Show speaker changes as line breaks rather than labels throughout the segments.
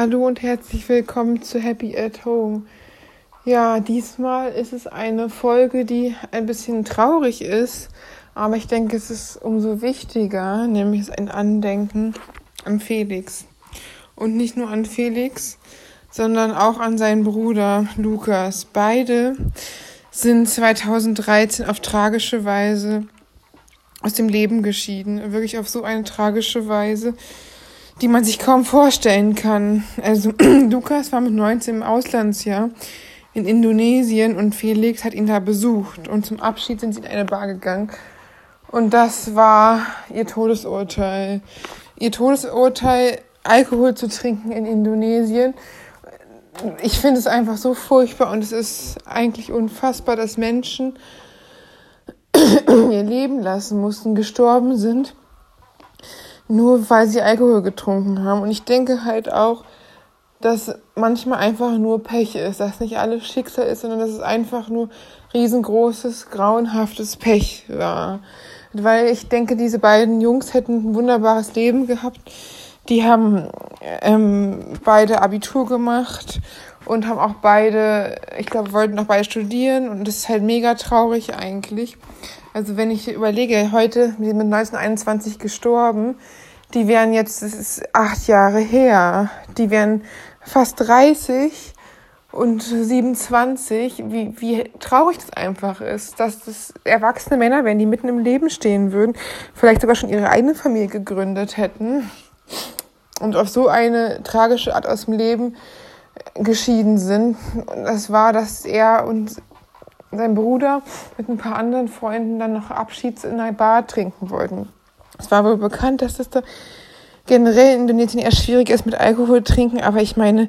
Hallo und herzlich willkommen zu Happy at Home. Ja, diesmal ist es eine Folge, die ein bisschen traurig ist, aber ich denke, es ist umso wichtiger, nämlich ein Andenken an Felix. Und nicht nur an Felix, sondern auch an seinen Bruder Lukas. Beide sind 2013 auf tragische Weise aus dem Leben geschieden. Wirklich auf so eine tragische Weise, die man sich kaum vorstellen kann. Also Lukas war mit 19 im Auslandsjahr in Indonesien und Felix hat ihn da besucht. Und zum Abschied sind sie in eine Bar gegangen. Und das war ihr Todesurteil. Ihr Todesurteil, Alkohol zu trinken in Indonesien. Ich finde es einfach so furchtbar und es ist eigentlich unfassbar, dass Menschen ihr Leben lassen mussten, gestorben sind, nur weil sie Alkohol getrunken haben. Und ich denke halt auch, dass manchmal einfach nur Pech ist, dass nicht alles Schicksal ist, sondern dass es einfach nur riesengroßes, grauenhaftes Pech war. Weil ich denke, diese beiden Jungs hätten ein wunderbares Leben gehabt. Die haben ähm, beide Abitur gemacht und haben auch beide, ich glaube, wollten auch beide studieren und das ist halt mega traurig eigentlich. Also wenn ich überlege, heute mit 1921 gestorben, die wären jetzt, das ist acht Jahre her, die wären fast 30 und 27, wie, wie traurig das einfach ist, dass das erwachsene Männer wären, die mitten im Leben stehen würden, vielleicht sogar schon ihre eigene Familie gegründet hätten und auf so eine tragische Art aus dem Leben geschieden sind. Und das war, dass er und sein Bruder mit ein paar anderen Freunden dann noch Abschieds in einer Bar trinken wollten. Es war wohl bekannt, dass das da generell in Indonesien eher schwierig ist mit Alkohol trinken, aber ich meine,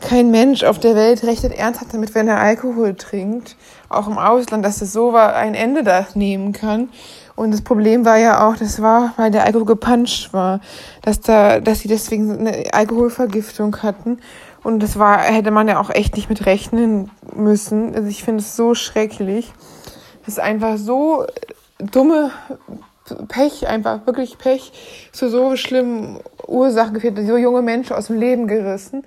kein Mensch auf der Welt rechnet ernsthaft damit, wenn er Alkohol trinkt, auch im Ausland, dass es so war, ein Ende da nehmen kann. Und das Problem war ja auch, das war, weil der Alkohol gepanscht war, dass da, dass sie deswegen eine Alkoholvergiftung hatten. Und das war, hätte man ja auch echt nicht mit rechnen müssen. Also ich finde es so schrecklich. Das ist einfach so dumme Pech, einfach wirklich Pech zu so schlimmen Ursachen geführt, so junge Menschen aus dem Leben gerissen.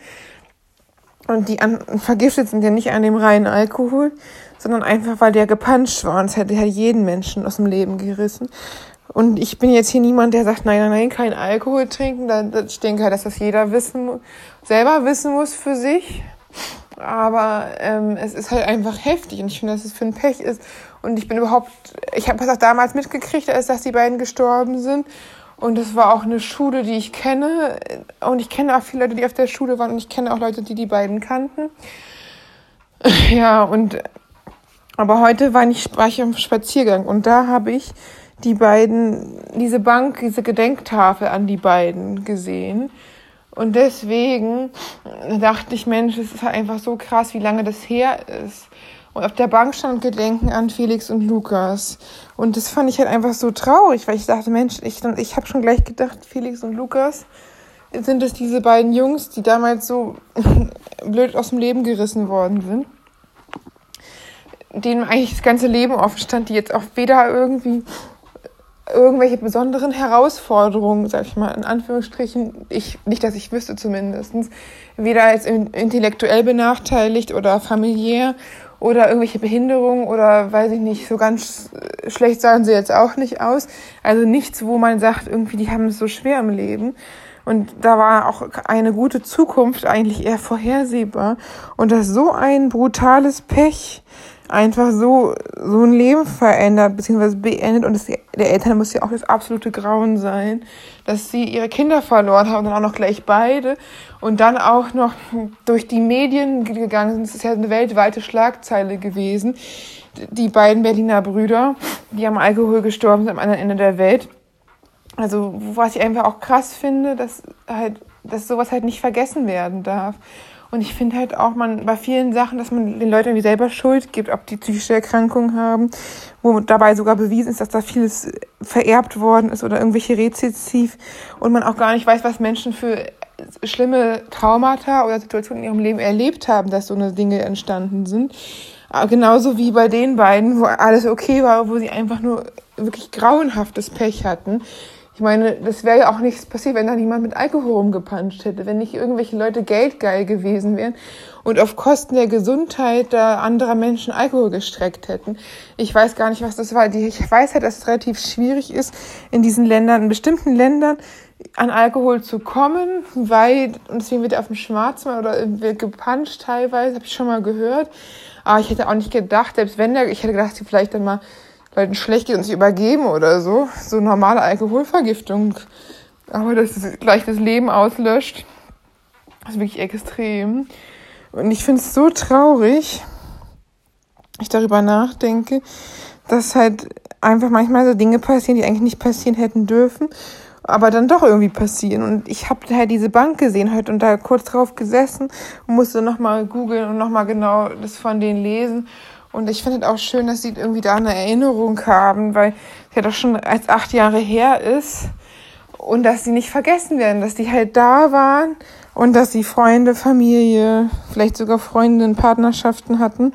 Und die an, vergiftet sind ja nicht an dem reinen Alkohol, sondern einfach, weil der gepanscht war und es hätte ja jeden Menschen aus dem Leben gerissen. Und ich bin jetzt hier niemand, der sagt, nein, nein, nein, kein Alkohol trinken. Ich denke halt, dass das jeder wissen, selber wissen muss für sich. Aber ähm, es ist halt einfach heftig und ich finde, dass es für ein Pech ist. Und ich bin überhaupt, ich habe das auch damals mitgekriegt, als dass die beiden gestorben sind. Und das war auch eine Schule, die ich kenne. Und ich kenne auch viele Leute, die auf der Schule waren. Und ich kenne auch Leute, die die beiden kannten. Ja, und aber heute war ich, war ich am Spaziergang und da habe ich die beiden, diese Bank, diese Gedenktafel an die beiden gesehen. Und deswegen dachte ich, Mensch, es ist halt einfach so krass, wie lange das her ist. Und auf der Bank stand Gedenken an Felix und Lukas. Und das fand ich halt einfach so traurig, weil ich dachte, Mensch, ich, ich habe schon gleich gedacht, Felix und Lukas sind es diese beiden Jungs, die damals so blöd aus dem Leben gerissen worden sind. Denen eigentlich das ganze Leben offen stand, die jetzt auch weder irgendwie irgendwelche besonderen Herausforderungen, sag ich mal, in Anführungsstrichen, ich, nicht, dass ich wüsste zumindestens, weder als intellektuell benachteiligt oder familiär oder irgendwelche Behinderungen oder weiß ich nicht, so ganz schlecht sahen sie jetzt auch nicht aus. Also nichts, wo man sagt, irgendwie, die haben es so schwer im Leben. Und da war auch eine gute Zukunft eigentlich eher vorhersehbar. Und das so ein brutales Pech einfach so, so ein Leben verändert, beziehungsweise beendet. Und das, der Eltern muss ja auch das absolute Grauen sein, dass sie ihre Kinder verloren haben dann auch noch gleich beide. Und dann auch noch durch die Medien gegangen sind. Das ist ja eine weltweite Schlagzeile gewesen. Die beiden Berliner Brüder, die am Alkohol gestorben sind am anderen Ende der Welt. Also, was ich einfach auch krass finde, dass halt, dass sowas halt nicht vergessen werden darf. Und ich finde halt auch, man bei vielen Sachen, dass man den Leuten irgendwie selber Schuld gibt, ob die psychische Erkrankungen haben, wo dabei sogar bewiesen ist, dass da vieles vererbt worden ist oder irgendwelche Rezessiv und man auch gar nicht weiß, was Menschen für schlimme Traumata oder Situationen in ihrem Leben erlebt haben, dass so eine Dinge entstanden sind. Aber genauso wie bei den beiden, wo alles okay war, wo sie einfach nur wirklich grauenhaftes Pech hatten Ich meine, das wäre ja auch nichts passiert, wenn da niemand mit Alkohol rumgepanscht hätte, wenn nicht irgendwelche Leute geldgeil gewesen wären und auf Kosten der Gesundheit anderer Menschen Alkohol gestreckt hätten. Ich weiß gar nicht, was das war. Ich weiß halt, dass es relativ schwierig ist, in diesen Ländern, in bestimmten Ländern, an Alkohol zu kommen, weil, und deswegen wird er auf dem Schwarzmarkt oder wird gepanscht teilweise, habe ich schon mal gehört. Aber ich hätte auch nicht gedacht, selbst wenn der, ich hätte gedacht, vielleicht dann mal Leuten schlecht geht und sich übergeben oder so. So normale Alkoholvergiftung. Aber dass es gleich das Leben auslöscht, ist wirklich extrem. Und ich finde es so traurig, ich darüber nachdenke, dass halt einfach manchmal so Dinge passieren, die eigentlich nicht passieren hätten dürfen, aber dann doch irgendwie passieren. Und ich habe halt diese Bank gesehen heute und da kurz drauf gesessen und musste nochmal googeln und nochmal genau das von denen lesen. Und ich finde es auch schön, dass sie irgendwie da eine Erinnerung haben, weil es ja doch schon als acht Jahre her ist. Und dass sie nicht vergessen werden, dass die halt da waren und dass sie Freunde, Familie, vielleicht sogar Freundinnen, Partnerschaften hatten.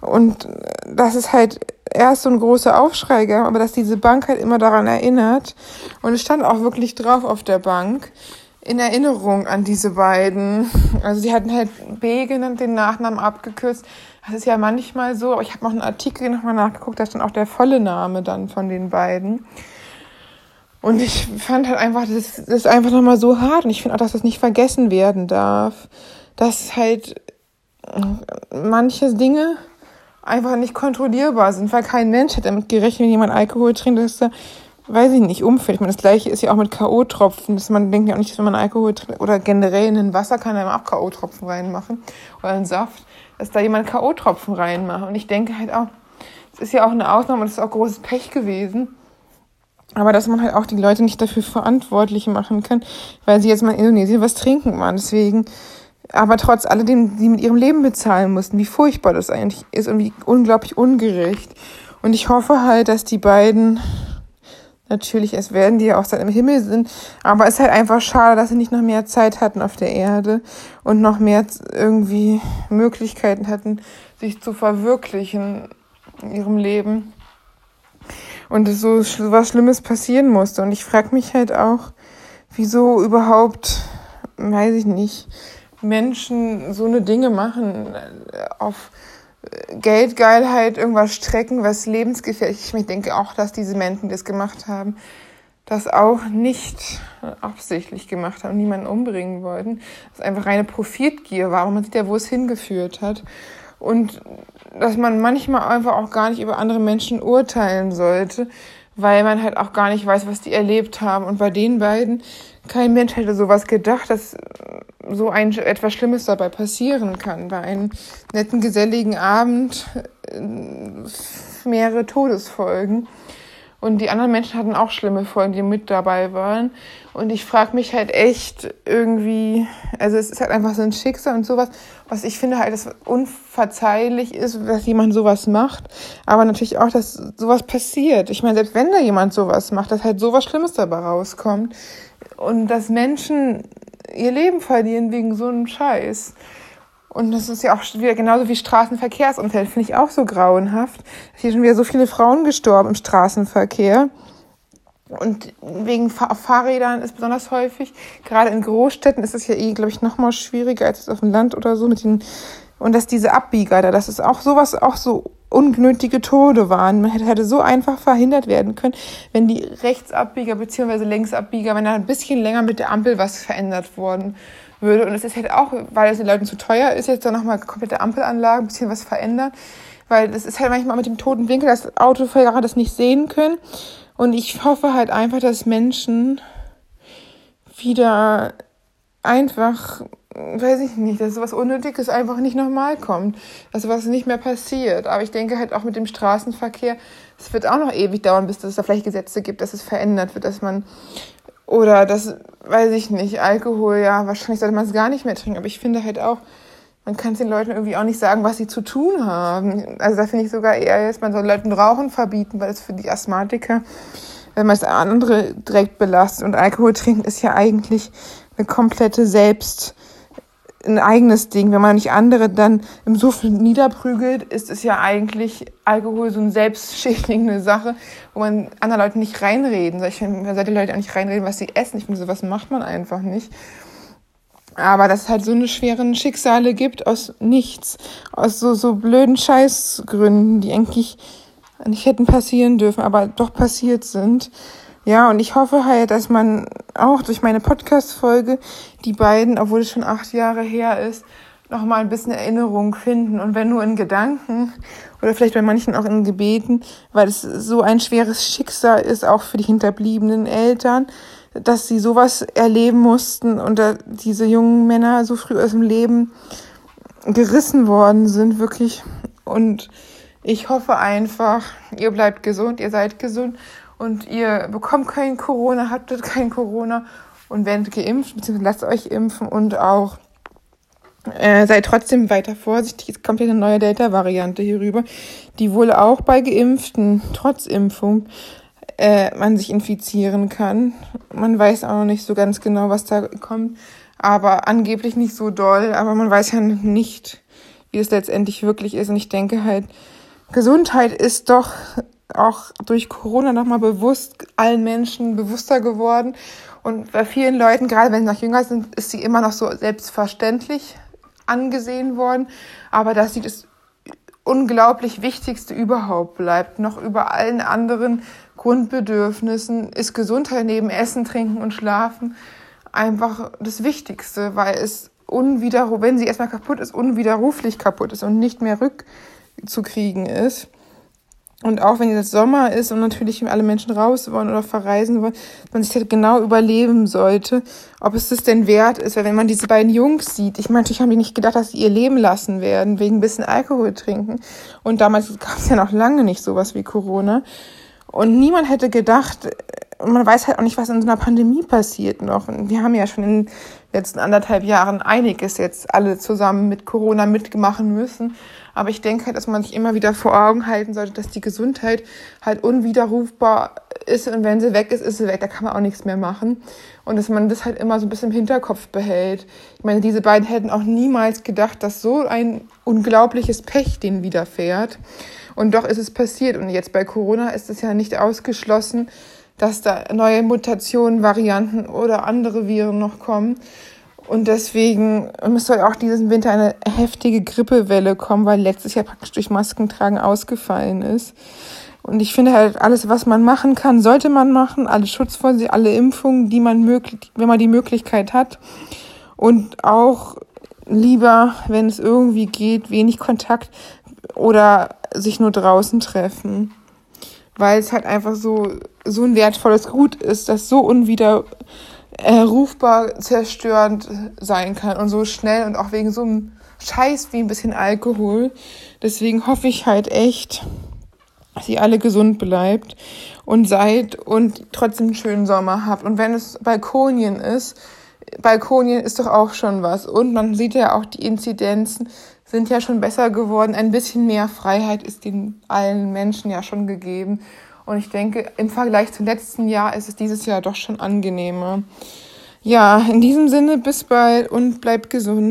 Und dass es halt erst so ein großer Aufschrei gab, aber dass diese Bank halt immer daran erinnert. Und es stand auch wirklich drauf auf der Bank, in Erinnerung an diese beiden. Also sie hatten halt B genannt, den Nachnamen abgekürzt. Das ist ja manchmal so, ich habe noch einen Artikel nochmal nachgeguckt, da stand auch der volle Name dann von den beiden. Und ich fand halt einfach, das, das ist einfach nochmal so hart. Und ich finde auch, dass das nicht vergessen werden darf. Dass halt äh, manche Dinge einfach nicht kontrollierbar sind, weil kein Mensch hat damit gerechnet, wenn jemand Alkohol trinkt, dass er weiß ich nicht, umfällt. Ich meine, das gleiche ist ja auch mit K.O.-Tropfen. dass Man denkt ja auch nicht, dass wenn man Alkohol trinkt oder generell in ein Wasser kann man auch K.O.-Tropfen reinmachen oder einen Saft, dass da jemand K.O.-Tropfen reinmacht. Und ich denke halt auch, es ist ja auch eine Ausnahme und es ist auch großes Pech gewesen. Aber dass man halt auch die Leute nicht dafür verantwortlich machen kann, weil sie jetzt mal in Indonesien was trinken waren. Deswegen, aber trotz alledem, die mit ihrem Leben bezahlen mussten, wie furchtbar das eigentlich ist und wie unglaublich ungerecht. Und ich hoffe halt, dass die beiden Natürlich, es werden die ja auch im Himmel sind. Aber es ist halt einfach schade, dass sie nicht noch mehr Zeit hatten auf der Erde und noch mehr irgendwie Möglichkeiten hatten, sich zu verwirklichen in ihrem Leben. Und so was Schlimmes passieren musste. Und ich frage mich halt auch, wieso überhaupt, weiß ich nicht, Menschen so eine Dinge machen äh, auf Geldgeilheit irgendwas strecken, was lebensgefährlich ist. Ich denke auch, dass diese Menschen, die das gemacht haben, das auch nicht absichtlich gemacht haben, niemanden umbringen wollten. Das einfach reine Profitgier war. Und man sieht ja, wo es hingeführt hat. Und dass man manchmal einfach auch gar nicht über andere Menschen urteilen sollte, weil man halt auch gar nicht weiß, was die erlebt haben. Und bei den beiden, kein Mensch hätte sowas gedacht, dass so ein etwas Schlimmes dabei passieren kann. Bei einem netten, geselligen Abend äh, mehrere Todesfolgen. Und die anderen Menschen hatten auch schlimme Folgen, die mit dabei waren. Und ich frage mich halt echt irgendwie, also es ist halt einfach so ein Schicksal und sowas, was ich finde halt, dass unverzeihlich ist, dass jemand sowas macht. Aber natürlich auch, dass sowas passiert. Ich meine, selbst wenn da jemand sowas macht, dass halt sowas Schlimmes dabei rauskommt. Und dass Menschen ihr Leben verlieren wegen so einem Scheiß. Und das ist ja auch wieder genauso wie Straßenverkehrsunfälle, finde ich auch so grauenhaft. Hier sind wieder so viele Frauen gestorben im Straßenverkehr. Und wegen Fahr Fahrrädern ist besonders häufig. Gerade in Großstädten ist es ja eh, glaube ich, noch mal schwieriger als auf dem Land oder so mit den, und dass diese Abbieger da, das ist auch sowas, auch so unnötige Tode waren. Man hätte, so einfach verhindert werden können, wenn die Rechtsabbieger bzw. Längsabbieger, wenn da ein bisschen länger mit der Ampel was verändert worden würde. Und es ist halt auch, weil es den Leuten zu teuer ist, jetzt da nochmal komplette Ampelanlage, ein bisschen was verändern. Weil das ist halt manchmal mit dem toten Winkel, dass Autofahrer das nicht sehen können. Und ich hoffe halt einfach, dass Menschen wieder einfach, weiß ich nicht, dass sowas Unnötiges einfach nicht nochmal kommt. Dass sowas nicht mehr passiert. Aber ich denke halt auch mit dem Straßenverkehr, es wird auch noch ewig dauern, bis es da vielleicht Gesetze gibt, dass es verändert wird, dass man oder das, weiß ich nicht, Alkohol, ja, wahrscheinlich sollte man es gar nicht mehr trinken. Aber ich finde halt auch, man kann es den Leuten irgendwie auch nicht sagen, was sie zu tun haben. Also da finde ich sogar eher, dass man soll Leuten Rauchen verbieten, weil es für die Asthmatiker, wenn man es andere direkt belastet. Und Alkohol trinken ist ja eigentlich eine komplette Selbst, ein eigenes Ding. Wenn man nicht andere dann im Suff niederprügelt, ist es ja eigentlich Alkohol so eine selbstschädigende Sache, wo man anderen Leuten nicht reinreden. Ich finde, man sollte Leute auch nicht reinreden, was sie essen. Ich finde, sowas macht man einfach nicht. Aber dass es halt so eine schweren Schicksale gibt aus nichts, aus so, so blöden Scheißgründen, die eigentlich nicht hätten passieren dürfen, aber doch passiert sind. Ja, und ich hoffe halt, dass man auch durch meine Podcast-Folge die beiden, obwohl es schon acht Jahre her ist, noch mal ein bisschen Erinnerung finden und wenn nur in Gedanken oder vielleicht bei manchen auch in Gebeten, weil es so ein schweres Schicksal ist, auch für die hinterbliebenen Eltern, dass sie sowas erleben mussten und diese jungen Männer so früh aus dem Leben gerissen worden sind, wirklich. Und ich hoffe einfach, ihr bleibt gesund, ihr seid gesund und ihr bekommt kein Corona, habt kein Corona und werdet geimpft, beziehungsweise lasst euch impfen und auch äh, seid trotzdem weiter vorsichtig. Es kommt ja eine neue Delta-Variante hier rüber, die wohl auch bei Geimpften trotz Impfung äh, man sich infizieren kann. Man weiß auch noch nicht so ganz genau, was da kommt, aber angeblich nicht so doll, aber man weiß ja nicht, wie es letztendlich wirklich ist. Und ich denke halt, Gesundheit ist doch auch durch Corona nochmal bewusst allen Menschen bewusster geworden. Und bei vielen Leuten, gerade wenn sie noch jünger sind, ist sie immer noch so selbstverständlich angesehen worden. Aber dass sie das unglaublich Wichtigste überhaupt bleibt, noch über allen anderen Grundbedürfnissen, ist Gesundheit neben Essen, Trinken und Schlafen einfach das Wichtigste, weil es unwiderruflich, wenn sie erstmal kaputt ist, unwiderruflich kaputt ist und nicht mehr rückzukriegen ist. Und auch wenn jetzt Sommer ist und natürlich alle Menschen raus wollen oder verreisen wollen, man sich halt genau überleben sollte, ob es das denn wert ist. Weil wenn man diese beiden Jungs sieht, ich meine, haben die nicht gedacht, dass sie ihr Leben lassen werden, wegen ein bisschen Alkohol trinken. Und damals gab es ja noch lange nicht sowas wie Corona. Und niemand hätte gedacht, und man weiß halt auch nicht, was in so einer Pandemie passiert noch. Und wir haben ja schon in den letzten anderthalb Jahren einiges jetzt alle zusammen mit Corona mitmachen müssen. Aber ich denke halt, dass man sich immer wieder vor Augen halten sollte, dass die Gesundheit halt unwiderrufbar ist und wenn sie weg ist, ist sie weg. Da kann man auch nichts mehr machen. Und dass man das halt immer so ein bisschen im Hinterkopf behält. Ich meine, diese beiden hätten auch niemals gedacht, dass so ein unglaubliches Pech denen widerfährt. Und doch ist es passiert. Und jetzt bei Corona ist es ja nicht ausgeschlossen, dass da neue Mutationen, Varianten oder andere Viren noch kommen. Und deswegen soll auch diesen Winter eine heftige Grippewelle kommen, weil letztes Jahr praktisch durch Maskentragen ausgefallen ist. Und ich finde halt, alles, was man machen kann, sollte man machen. Alle Schutzvorsicht, alle Impfungen, die man möglich, wenn man die Möglichkeit hat. Und auch lieber, wenn es irgendwie geht, wenig Kontakt oder sich nur draußen treffen. Weil es halt einfach so, so ein wertvolles Gut ist, das so unwider, äh, zerstörend sein kann und so schnell und auch wegen so einem Scheiß wie ein bisschen Alkohol. Deswegen hoffe ich halt echt, dass ihr alle gesund bleibt und seid und trotzdem einen schönen Sommer habt. Und wenn es Balkonien ist, Balkonien ist doch auch schon was. Und man sieht ja auch die Inzidenzen sind ja schon besser geworden. Ein bisschen mehr Freiheit ist den allen Menschen ja schon gegeben. Und ich denke, im Vergleich zum letzten Jahr ist es dieses Jahr doch schon angenehmer. Ja, in diesem Sinne, bis bald und bleibt gesund.